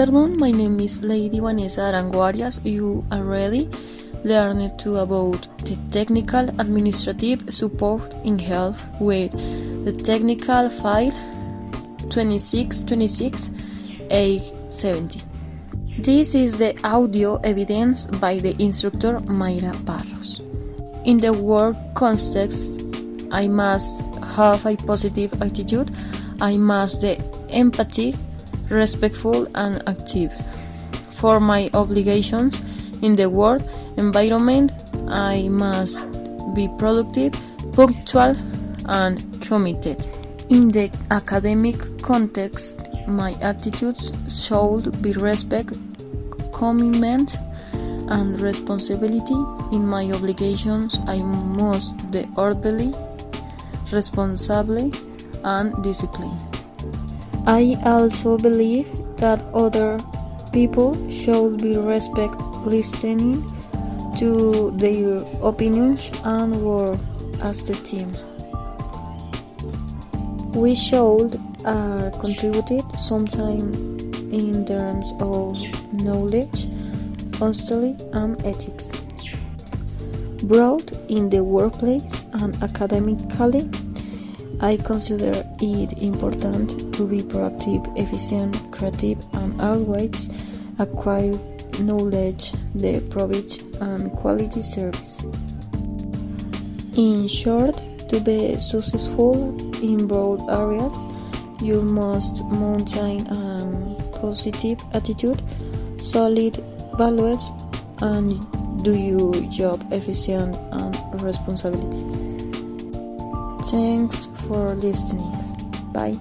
afternoon, my name is Leidy Vanessa Arango Arias. You already learned to about the technical administrative support in health with the technical file 2626 870. This is the audio evidence by the instructor Mayra Barros. In the work context, I must have a positive attitude. I must the empathy, respectful and active. For my obligations in the work environment, I must be productive, punctual and committed. In the academic context, my attitudes should be respect, commitment, and responsibility. In my obligations, I must be orderly, responsible, and disciplined. I also believe that other people should be respect listening to their opinions and work as the team. We should uh, contributed sometime in terms of knowledge, honesty, and ethics. Brought in the workplace and academically, I consider it important to be proactive, efficient, creative, and always acquire knowledge, the provide and quality service. In short, to be successful in broad areas, you must maintain a positive attitude, solid values, and do your job efficient and responsibility. Thanks for listening. Bye.